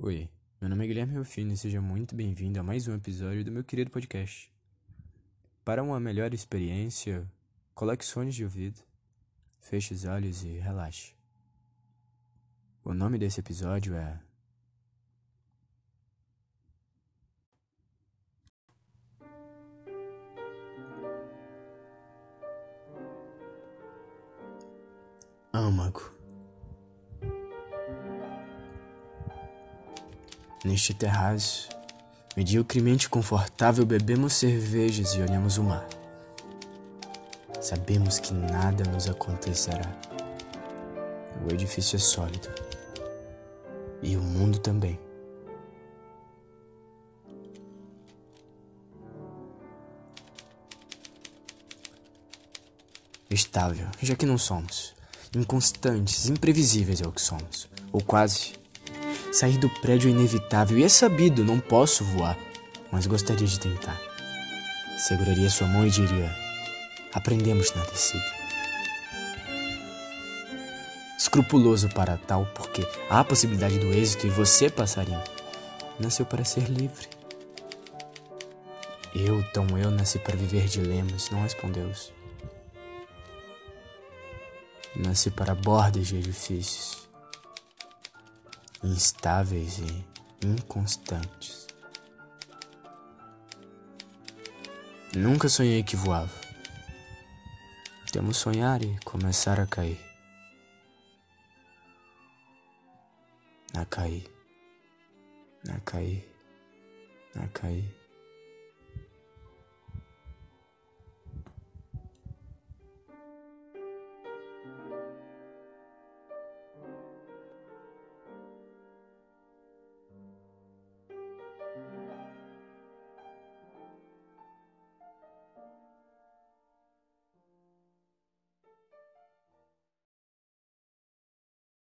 Oi, meu nome é Guilherme Rufino e seja muito bem-vindo a mais um episódio do meu querido podcast. Para uma melhor experiência, coloque fones de ouvido, feche os olhos e relaxe. O nome desse episódio é Âmago. Neste terraço, mediocremente confortável, bebemos cervejas e olhamos o mar. Sabemos que nada nos acontecerá. O edifício é sólido. E o mundo também. Estável, já que não somos. Inconstantes, imprevisíveis é o que somos. Ou quase. Sair do prédio é inevitável e é sabido, não posso voar, mas gostaria de tentar. Seguraria sua mão e diria: Aprendemos na descida. Escrupuloso para tal, porque há a possibilidade do êxito e você, passarinho, nasceu para ser livre. Eu, tão eu, nasci para viver dilemas, não respondeu-os. Nasci para bordas de edifícios instáveis e inconstantes. Nunca sonhei que voava. Temos sonhar e começar a cair. A cair. A cair. A cair.